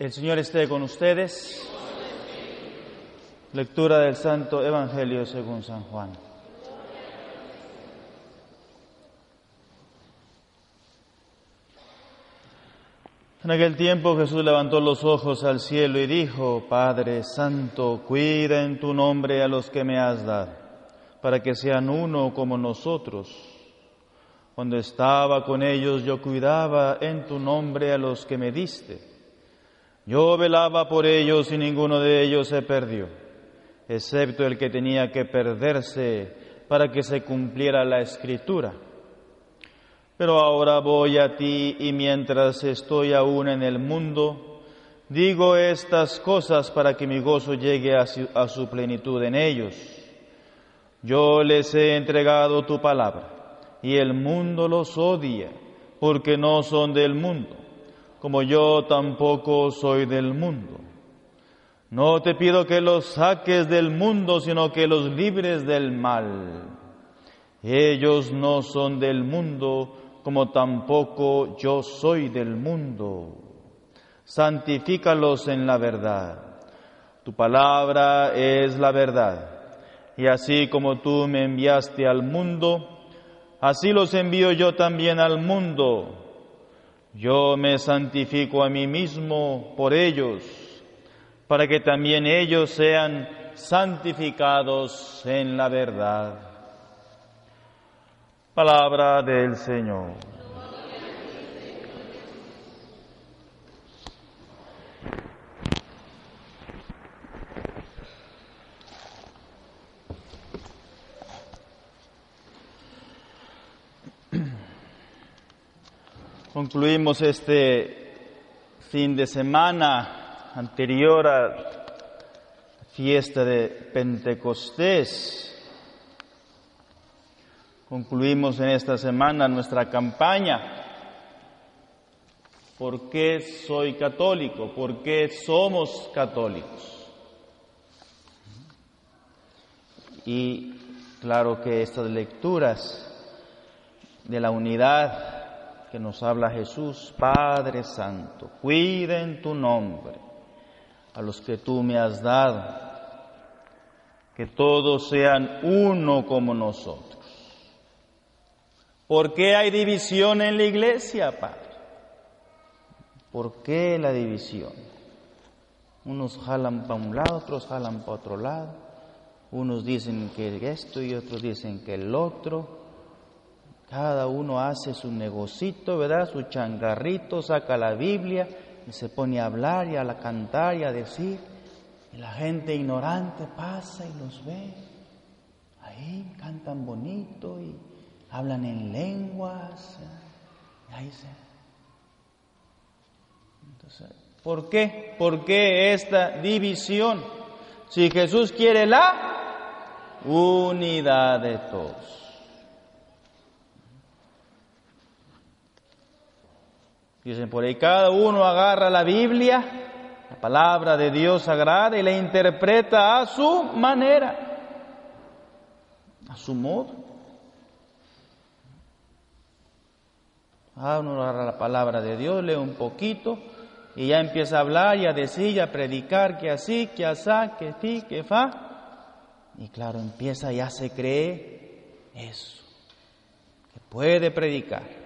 El Señor esté con ustedes. Lectura del Santo Evangelio según San Juan. En aquel tiempo Jesús levantó los ojos al cielo y dijo, Padre Santo, cuida en tu nombre a los que me has dado, para que sean uno como nosotros. Cuando estaba con ellos yo cuidaba en tu nombre a los que me diste. Yo velaba por ellos y ninguno de ellos se perdió, excepto el que tenía que perderse para que se cumpliera la escritura. Pero ahora voy a ti y mientras estoy aún en el mundo, digo estas cosas para que mi gozo llegue a su, plenitud en ellos. Yo les he entregado tu palabra y el mundo los odia porque no son del mundo, como yo tampoco soy del mundo. No te pido que los saques del mundo, sino que los libres del mal. Ellos no son del mundo, como tampoco yo soy del mundo. Santifícalos en la verdad. Tu palabra es la verdad. Y así como tú me enviaste al mundo, así los envío yo también al mundo. Yo me santifico a mí mismo por ellos, para que también ellos sean santificados en la verdad. Palabra del Señor. Concluimos este fin de semana anterior a la fiesta de Pentecostés Concluimos en esta semana nuestra campaña. ¿Por qué soy católico? ¿Por qué somos católicos? Y claro que estas lecturas de la unidad que nos habla Jesús, Padre Santo, cuida en tu nombre a los que tú me has dado, que todos sean uno como nosotros. ¿Por qué hay división en la iglesia, Padre? ¿Por qué la división? Unos jalan para un lado, otros jalan para otro lado. Unos dicen que esto y otros dicen que el otro. Cada uno hace su negocito, ¿verdad? Su changarrito, saca la Biblia y se pone a hablar y a cantar y a decir. Y la gente ignorante pasa y los ve. Ahí cantan bonito y hablan en lenguas. Ahí se... Entonces, ¿por qué? ¿Por qué esta división? Si Jesús quiere la unidad de todos. Dicen por ahí, cada uno agarra la Biblia, la palabra de Dios sagrada, y la interpreta a su manera, a su modo. Ah, uno agarra la palabra de Dios, lee un poquito y ya empieza a hablar y a decir y a predicar que así, que asá, que ti, que fa. Y claro, empieza, ya se cree eso, que puede predicar.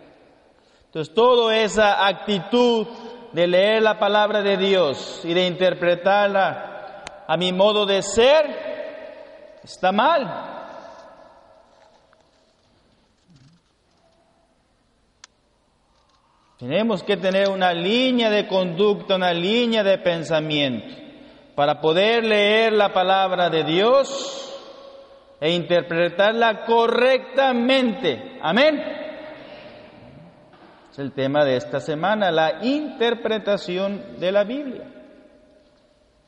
Entonces, toda esa actitud de leer la palabra de Dios y de interpretarla a mi modo de ser está mal. Tenemos que tener una línea de conducta, una línea de pensamiento para poder leer la palabra de Dios e interpretarla correctamente. Amén. Es el tema de esta semana, la interpretación de la Biblia.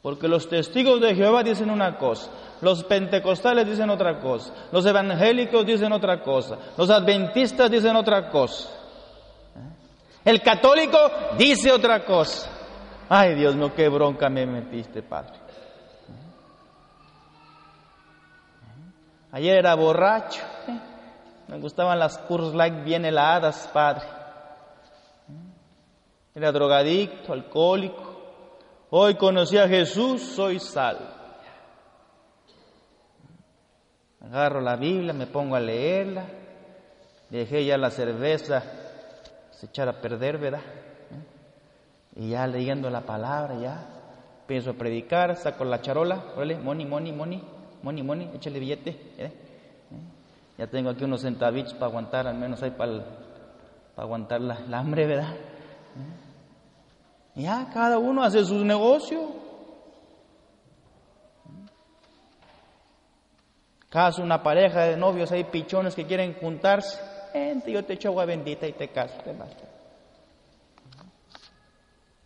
Porque los testigos de Jehová dicen una cosa, los pentecostales dicen otra cosa, los evangélicos dicen otra cosa, los adventistas dicen otra cosa. El católico dice otra cosa. Ay, Dios mío, qué bronca me metiste, Padre. Ayer era borracho. ¿eh? Me gustaban las Curls Light bien heladas, Padre. Era drogadicto, alcohólico. Hoy conocí a Jesús, soy salvo. Agarro la Biblia, me pongo a leerla, dejé ya la cerveza se echar a perder, ¿verdad? Y ya leyendo la palabra, ya pienso a predicar, saco la charola, órale, money, money, money, money, money, échale billete. ¿eh? Ya tengo aquí unos centavitos para aguantar, al menos hay para, aguantar la, hambre, ¿verdad? Ya, cada uno hace su negocio. Caso una pareja de novios, hay pichones que quieren juntarse. Gente, yo te echo agua bendita y te caso, te basta.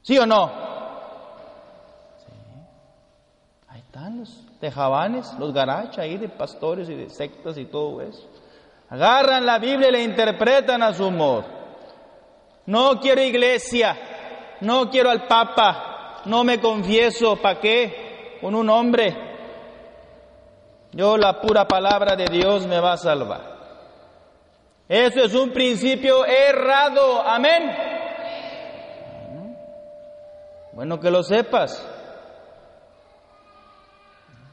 ¿Sí o no? Ahí están los tejabanes, los garachas ahí de pastores y de sectas y todo eso. Agarran la Biblia y la interpretan a su modo. No quiero iglesia, no quiero al Papa, no me confieso, ¿para qué? Con un hombre. Yo la pura palabra de Dios me va a salvar. Eso es un principio errado, amén. Bueno que lo sepas.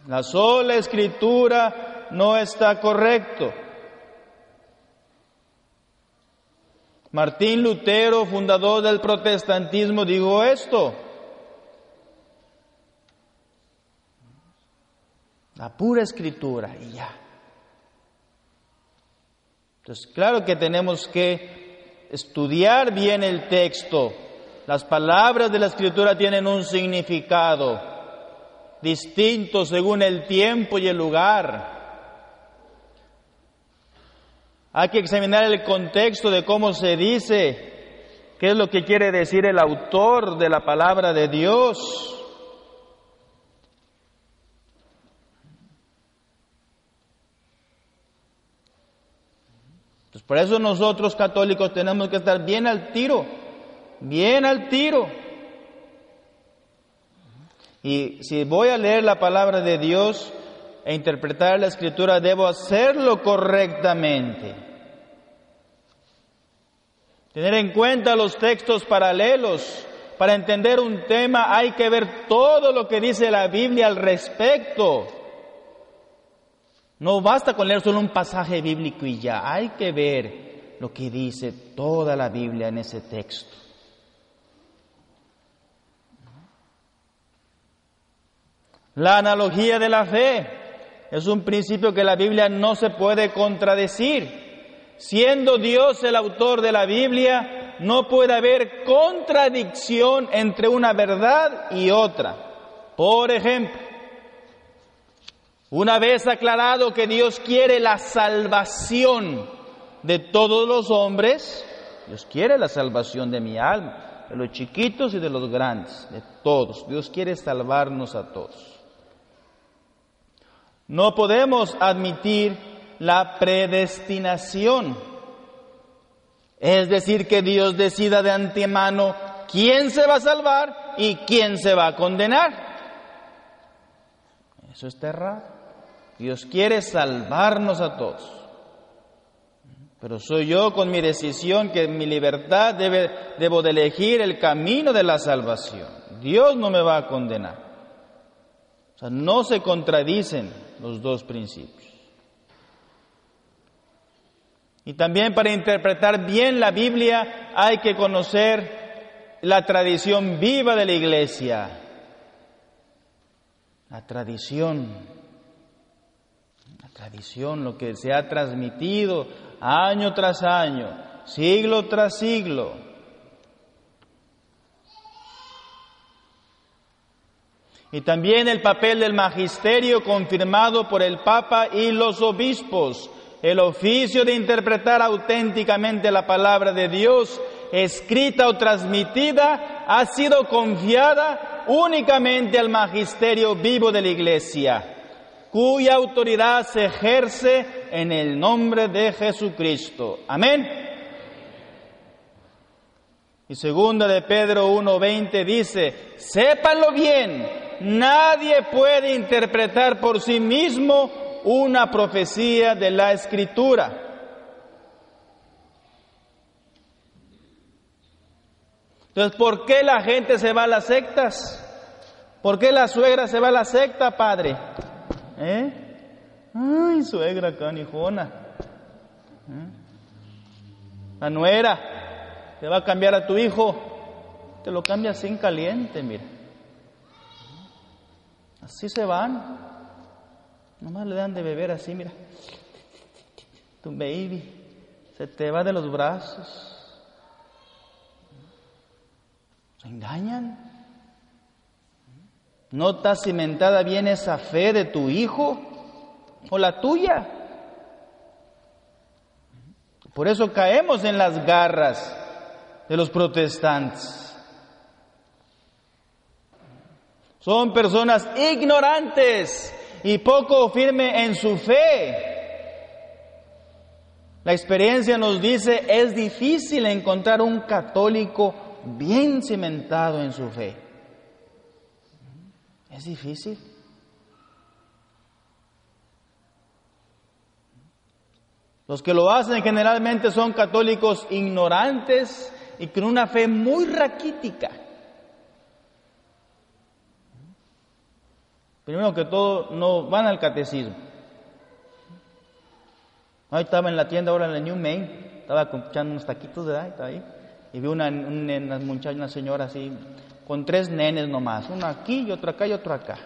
La sola escritura no está correcto. Martín Lutero, fundador del protestantismo, dijo esto. La pura escritura y ya. Entonces, claro que tenemos que estudiar bien el texto. Las palabras de la escritura tienen un significado distinto según el tiempo y el lugar. Hay que examinar el contexto de cómo se dice, qué es lo que quiere decir el autor de la palabra de Dios. Por eso nosotros católicos tenemos que estar bien al tiro, bien al tiro. Y si voy a leer la palabra de Dios e interpretar la escritura, debo hacerlo correctamente. Tener en cuenta los textos paralelos. Para entender un tema hay que ver todo lo que dice la Biblia al respecto. No basta con leer solo un pasaje bíblico y ya, hay que ver lo que dice toda la Biblia en ese texto. La analogía de la fe es un principio que la Biblia no se puede contradecir. Siendo Dios el autor de la Biblia, no puede haber contradicción entre una verdad y otra. Por ejemplo, una vez aclarado que Dios quiere la salvación de todos los hombres, Dios quiere la salvación de mi alma, de los chiquitos y de los grandes, de todos. Dios quiere salvarnos a todos. No podemos admitir la predestinación. Es decir, que Dios decida de antemano quién se va a salvar y quién se va a condenar. Eso está errado. Dios quiere salvarnos a todos. Pero soy yo con mi decisión que en mi libertad debe, debo de elegir el camino de la salvación. Dios no me va a condenar. O sea, no se contradicen los dos principios. Y también para interpretar bien la Biblia hay que conocer la tradición viva de la iglesia. La tradición, la tradición, lo que se ha transmitido año tras año, siglo tras siglo. Y también el papel del magisterio confirmado por el Papa y los obispos el oficio de interpretar auténticamente la palabra de Dios, escrita o transmitida, ha sido confiada únicamente al magisterio vivo de la Iglesia, cuya autoridad se ejerce en el nombre de Jesucristo. Amén. Y segunda de Pedro 1.20 dice, sépanlo bien, nadie puede interpretar por sí mismo una profecía de la escritura. Entonces, ¿por qué la gente se va a las sectas? ¿Por qué la suegra se va a la secta, padre? ¿Eh? Ay, suegra canijona. ¿Eh? La nuera te va a cambiar a tu hijo, te lo cambia sin caliente, mira. Así se van. Nomás le dan de beber así, mira. Tu baby se te va de los brazos. Se engañan. ¿No está cimentada bien esa fe de tu hijo o la tuya? Por eso caemos en las garras de los protestantes. Son personas ignorantes y poco firme en su fe. La experiencia nos dice es difícil encontrar un católico bien cimentado en su fe. Es difícil. Los que lo hacen generalmente son católicos ignorantes y con una fe muy raquítica. Primero que todo, no van al catecismo. Ahí estaba en la tienda ahora en la New Main, estaba comprando unos taquitos de ahí, ahí, y vi una, una, muchacha, una señora así, con tres nenes nomás, uno aquí y otro acá y otro acá.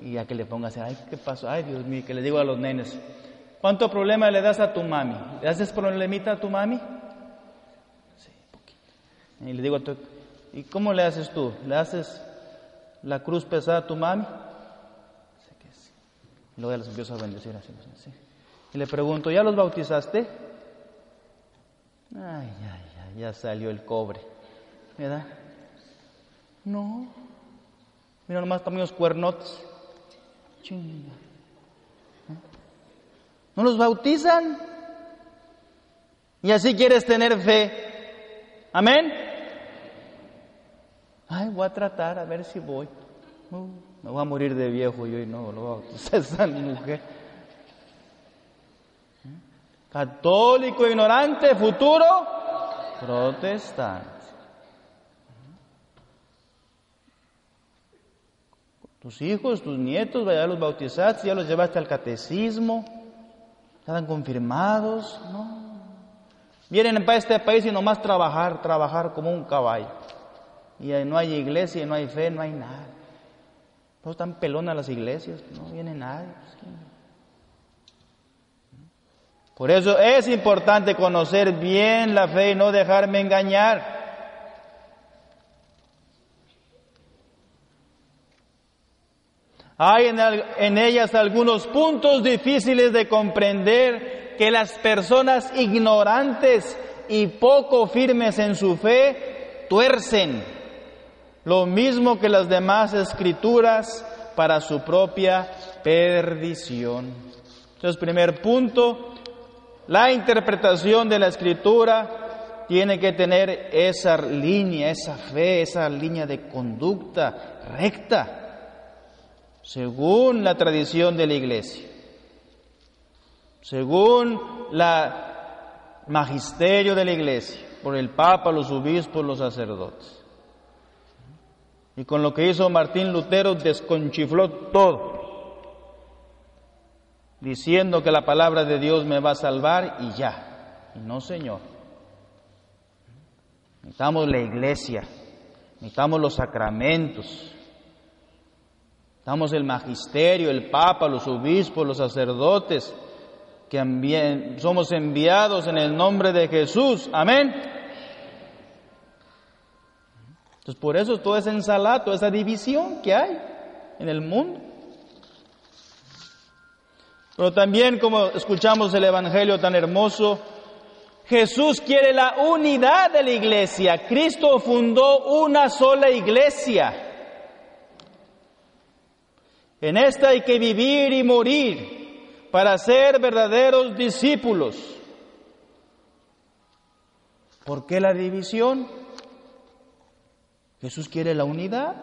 Y a que le ponga así, ay, ¿qué pasó? Ay, Dios mío, que le digo a los nenes, ¿cuánto problema le das a tu mami? ¿Le haces problemita a tu mami? Sí, poquito. Y le digo, ¿y cómo le haces tú? ¿Le haces la cruz pesada a tu mami? Y luego ya los empiezo a bendecir así, así. Y le pregunto, ¿ya los bautizaste? Ay, ay, ay, ya salió el cobre. ¿Verdad? No. Mira nomás también los cuernotes. Chinga. ¿No los bautizan? Y así quieres tener fe. Amén. Ay, voy a tratar a ver si voy. Uh. Me voy a morir de viejo yo y no lo voy a bautizar esa mujer. Católico ignorante, futuro protestante. Tus hijos, tus nietos, vaya los bautizaste, ya los llevaste al catecismo, están confirmados, no. Vienen para este país y nomás trabajar, trabajar como un caballo. Y no hay iglesia, no hay fe, no hay nada. No están pelonas las iglesias, no viene nadie. Pues, Por eso es importante conocer bien la fe y no dejarme engañar. Hay en, en, ellas algunos puntos difíciles de comprender que las personas ignorantes y poco firmes en su fe tuercen lo mismo que las demás escrituras para su propia perdición. Entonces, primer punto, la interpretación de la escritura tiene que tener esa línea, esa fe, esa línea de conducta recta, según la tradición de la iglesia, según la magisterio de la iglesia, por el Papa, los obispos, los sacerdotes. Y con lo que hizo Martín Lutero desconchifló todo, diciendo que la palabra de Dios me va a salvar y ya. Y no, Señor. Necesitamos la iglesia, necesitamos los sacramentos, necesitamos el magisterio, el papa, los obispos, los sacerdotes, que somos enviados en el nombre de Jesús. Amén. Entonces, por eso todo ese ensalada, toda esa división que hay en el mundo. Pero también, como escuchamos el Evangelio tan hermoso, Jesús quiere la unidad de la iglesia. Cristo fundó una sola iglesia. En esta hay que vivir y morir para ser verdaderos discípulos. ¿Por qué la división? Jesús quiere la unidad.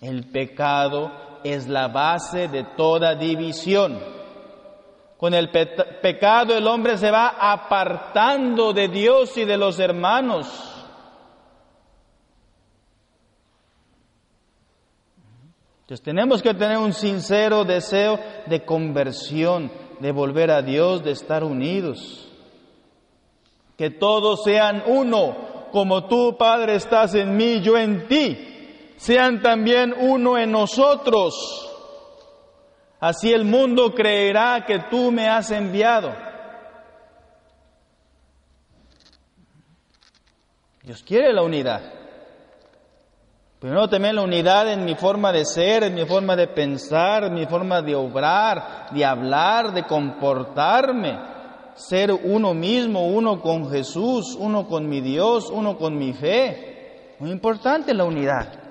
El pecado es la base de toda división. Con el pecado el hombre se va apartando de Dios y de los hermanos. Entonces tenemos que tener un sincero deseo de conversión, de volver a Dios, de estar unidos. Que todos sean uno, como tú, Padre, estás en mí, yo en ti. Sean también uno en nosotros. Así el mundo creerá que tú me has enviado. Dios quiere la unidad. Primero también la unidad en mi forma de ser, en mi forma de pensar, en mi forma de obrar, de hablar, de comportarme. Ser uno mismo, uno con Jesús, uno con mi Dios, uno con mi fe. Muy importante la unidad.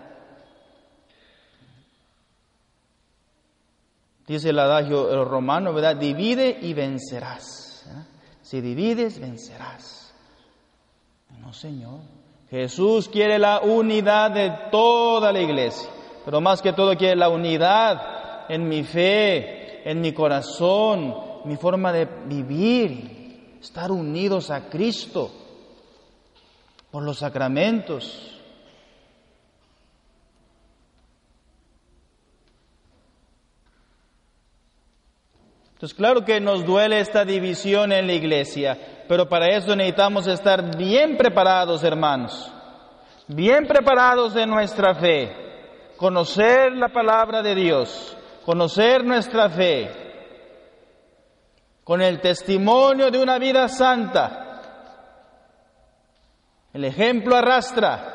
Dice el adagio romano, ¿verdad? Divide y vencerás. ¿eh? Si divides, vencerás. No, Señor. Jesús quiere la unidad de toda la iglesia, pero más que todo quiere la unidad en mi fe, en mi corazón, mi forma de vivir, estar unidos a Cristo por los sacramentos. Entonces, claro que nos duele esta división en la iglesia, pero para eso necesitamos estar bien preparados, hermanos, bien preparados en nuestra fe, conocer la palabra de Dios, conocer nuestra fe, con el testimonio de una vida santa. El ejemplo arrastra.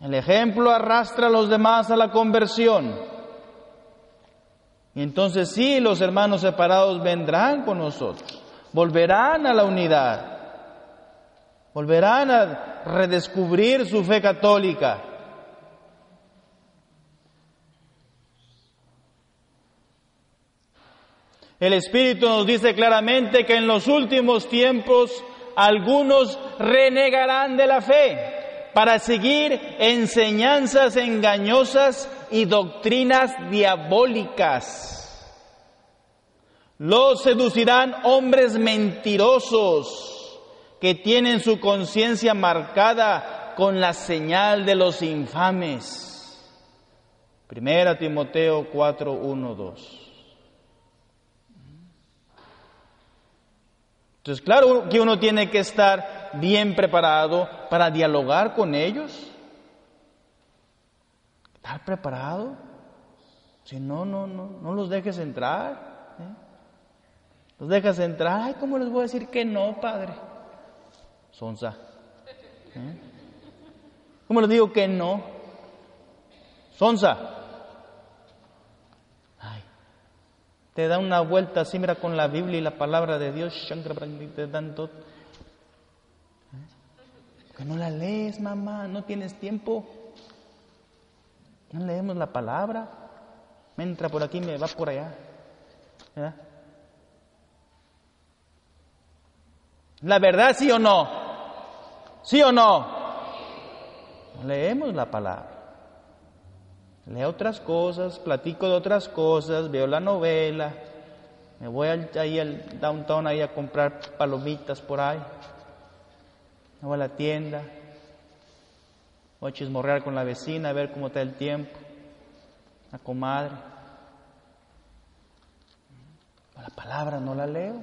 El ejemplo arrastra a los demás a la conversión. Y entonces sí, los hermanos separados vendrán con nosotros, volverán a la unidad, volverán a redescubrir su fe católica. El Espíritu nos dice claramente que en los últimos tiempos algunos renegarán de la fe para seguir enseñanzas engañosas y doctrinas diabólicas. Los seducirán hombres mentirosos que tienen su conciencia marcada con la señal de los infames. Primera Timoteo 4, 1, 2. Entonces, claro que uno tiene que estar bien preparado para dialogar con ellos. ¿Estar preparado? Si no, no, no, no los dejes entrar. ¿eh? Los dejas entrar. Ay, ¿cómo les voy a decir que no, padre? Sonsa. ¿eh? ¿Cómo les digo que no? Sonsa. Ay. Te da una vuelta así, mira, con la Biblia y la palabra de Dios. Te dan todo. Que no la lees, mamá, no tienes tiempo. No leemos la palabra. Me entra por aquí, me va por allá. ¿La verdad sí o no? ¿Sí o no? Leemos la palabra. Leo otras cosas, platico de otras cosas, veo la novela, me voy ahí al downtown ahí a comprar palomitas por ahí, me voy a la tienda, Voy a chismorrear con la vecina, a ver cómo está el tiempo. La comadre. La palabra no la leo.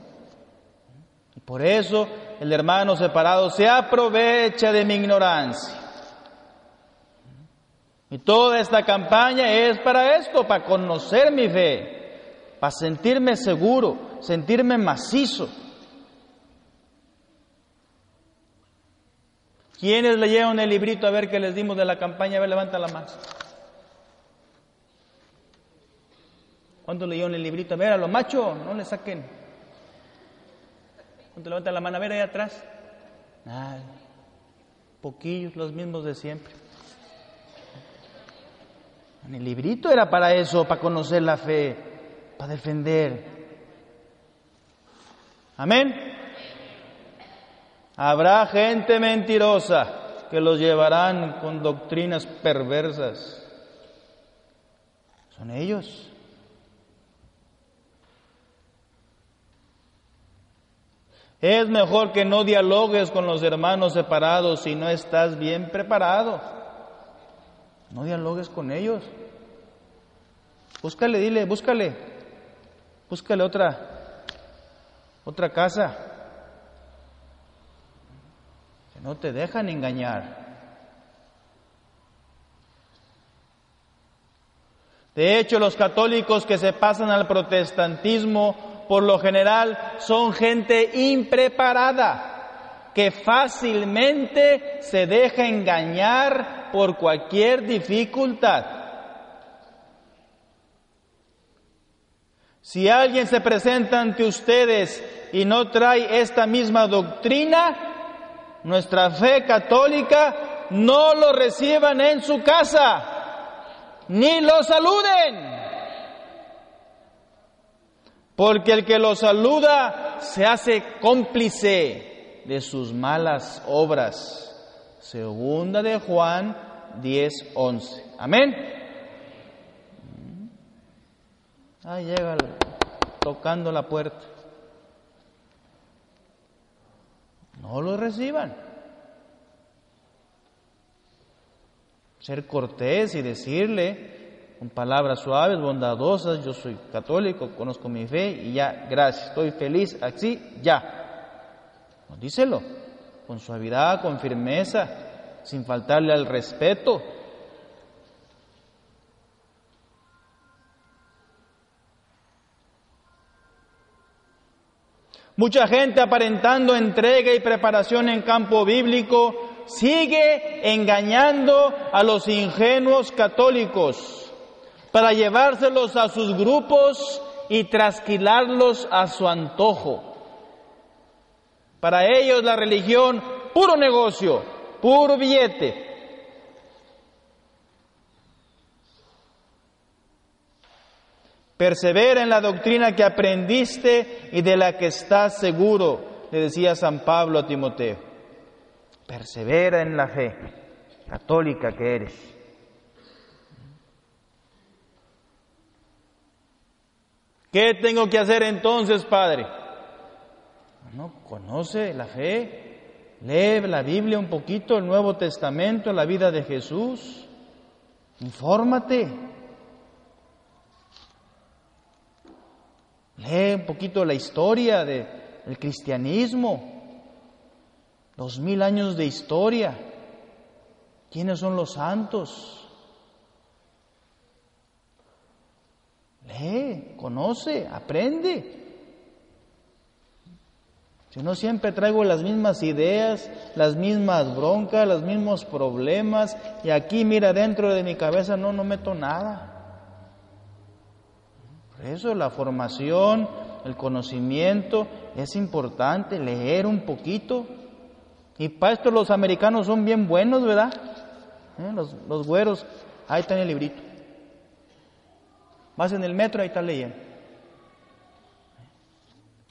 Y por eso el hermano separado se aprovecha de mi ignorancia. Y toda esta campaña es para esto, para conocer mi fe, para sentirme seguro, sentirme macizo. ¿Quiénes leyeron el librito a ver qué les dimos de la campaña? A ver, levanta la mano. ¿Cuántos leyeron el librito? A ver, a los machos, no le saquen. ¿Cuántos levantan la mano? A ver, ahí atrás. Nada. Poquillos, los mismos de siempre. El librito era para eso, para conocer la fe, para defender. Amén. Habrá gente mentirosa que los llevarán con doctrinas perversas. Son ellos. Es mejor que no dialogues con los hermanos separados si no estás bien preparado. No dialogues con ellos. Búscale, dile, búscale. Búscale otra, otra casa. Que no te dejan engañar. De hecho, los católicos que se pasan al protestantismo, por lo general, son gente impreparada, que fácilmente se deja engañar por cualquier dificultad. Si alguien se presenta ante ustedes y no trae esta misma doctrina, nuestra fe católica, no lo reciban en su casa ni lo saluden. Porque el que lo saluda se hace cómplice de sus malas obras. Segunda de Juan 10, 11. Amén. Ahí llega tocando la puerta. No lo reciban. ser cortés y decirle con palabras suaves, bondadosas, yo soy católico, conozco mi fe y ya, gracias, estoy feliz, así, ya. Díselo, con suavidad, con firmeza, sin faltarle al respeto. Mucha gente aparentando entrega y preparación en campo bíblico sigue engañando a los ingenuos católicos para llevárselos a sus grupos y trasquilarlos a su antojo. Para ellos la religión, puro negocio, puro billete. Persevera en la doctrina que aprendiste y de la que estás seguro, le decía San Pablo a Timoteo. Persevera en la fe católica que eres. ¿Qué tengo que hacer entonces, Padre? No conoce la fe, lee la Biblia un poquito, el Nuevo Testamento, la vida de Jesús, infórmate. Lee un poquito la historia del cristianismo, Dos mil años de historia. ¿Quiénes son los santos? Lee, conoce, aprende. Si no siempre traigo las mismas ideas, las mismas broncas, los mismos problemas, y aquí, mira, dentro de mi cabeza no, no meto nada. Por eso la formación, el conocimiento es importante, leer un poquito. Y para esto los americanos son bien buenos, ¿verdad? ¿Eh? Los, los güeros, ahí está en el librito. Vas en el metro, ahí está leyendo.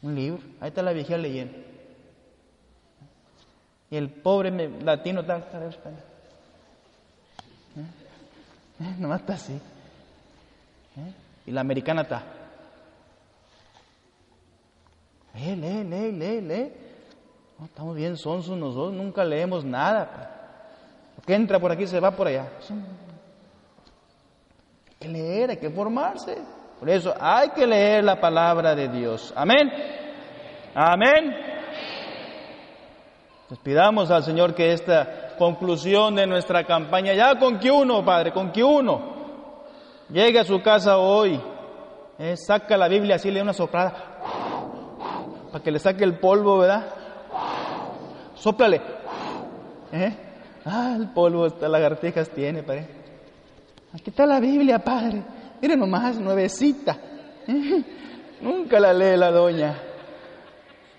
Un libro, ahí está la viejita leyendo. Y el pobre latino está, ¿Eh? ¿Eh? Nomás está así. ¿Eh? Y la americana está. Lee, lee, lee, lee, lee estamos bien sonsos nosotros, nunca leemos nada. Lo que entra por aquí se va por allá. Hay que leer, hay que formarse. Por eso hay que leer la palabra de Dios. Amén. Amén. Les pidamos al Señor que esta conclusión de nuestra campaña, ya con que uno, Padre, con que uno llegue a su casa hoy, eh, saca la Biblia así, lee una soprada, para que le saque el polvo, ¿verdad? Sóplale. ¿Eh? Ah, el polvo, estas lagartijas tiene, padre. Aquí está la Biblia, padre. Mire nomás, nuevecita. ¿Eh? Nunca la lee la doña.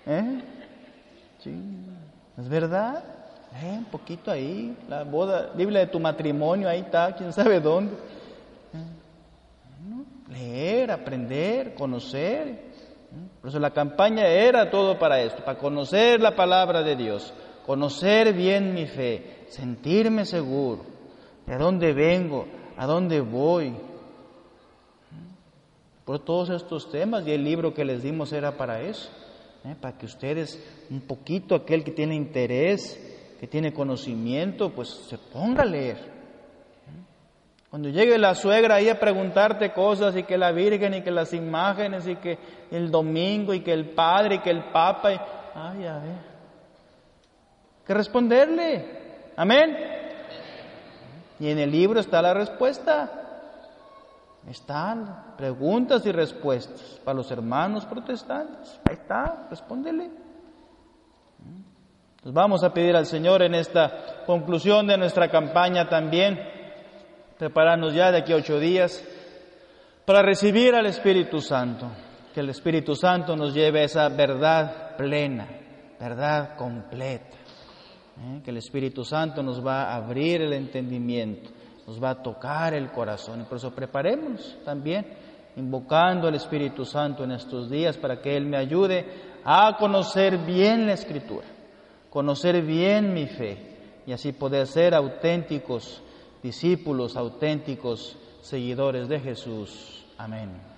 ¿Eh? ¿Es verdad? ¿Eh? Un poquito ahí, la boda, Biblia de tu matrimonio, ahí está, quién sabe dónde. ¿Eh? Leer, aprender, conocer. Por eso la campaña era todo para esto, para conocer la palabra de Dios, conocer bien mi fe, sentirme seguro de a dónde vengo, a dónde voy. Por todos estos temas y el libro que les dimos era para eso, ¿eh? para que ustedes, un poquito aquel que tiene interés, que tiene conocimiento, pues se ponga a leer. Cuando llegue la suegra ahí a preguntarte cosas y que la Virgen y que las imágenes y que el domingo y que el Padre y que el Papa, y... ay, a ver, que responderle, amén. Y en el libro está la respuesta. Están preguntas y respuestas para los hermanos protestantes. Ahí está, respóndele. Nos vamos a pedir al Señor en esta conclusión de nuestra campaña también, prepararnos ya de aquí a ocho días, para recibir al Espíritu Santo, que el Espíritu Santo nos lleve a esa verdad plena, verdad completa, ¿eh? que el Espíritu Santo nos va a abrir el entendimiento nos va a tocar el corazón. Y por eso preparemos también, invocando al Espíritu Santo en estos días para que Él me ayude a conocer bien la Escritura, conocer bien mi fe y así poder ser auténticos discípulos, auténticos seguidores de Jesús. Amén.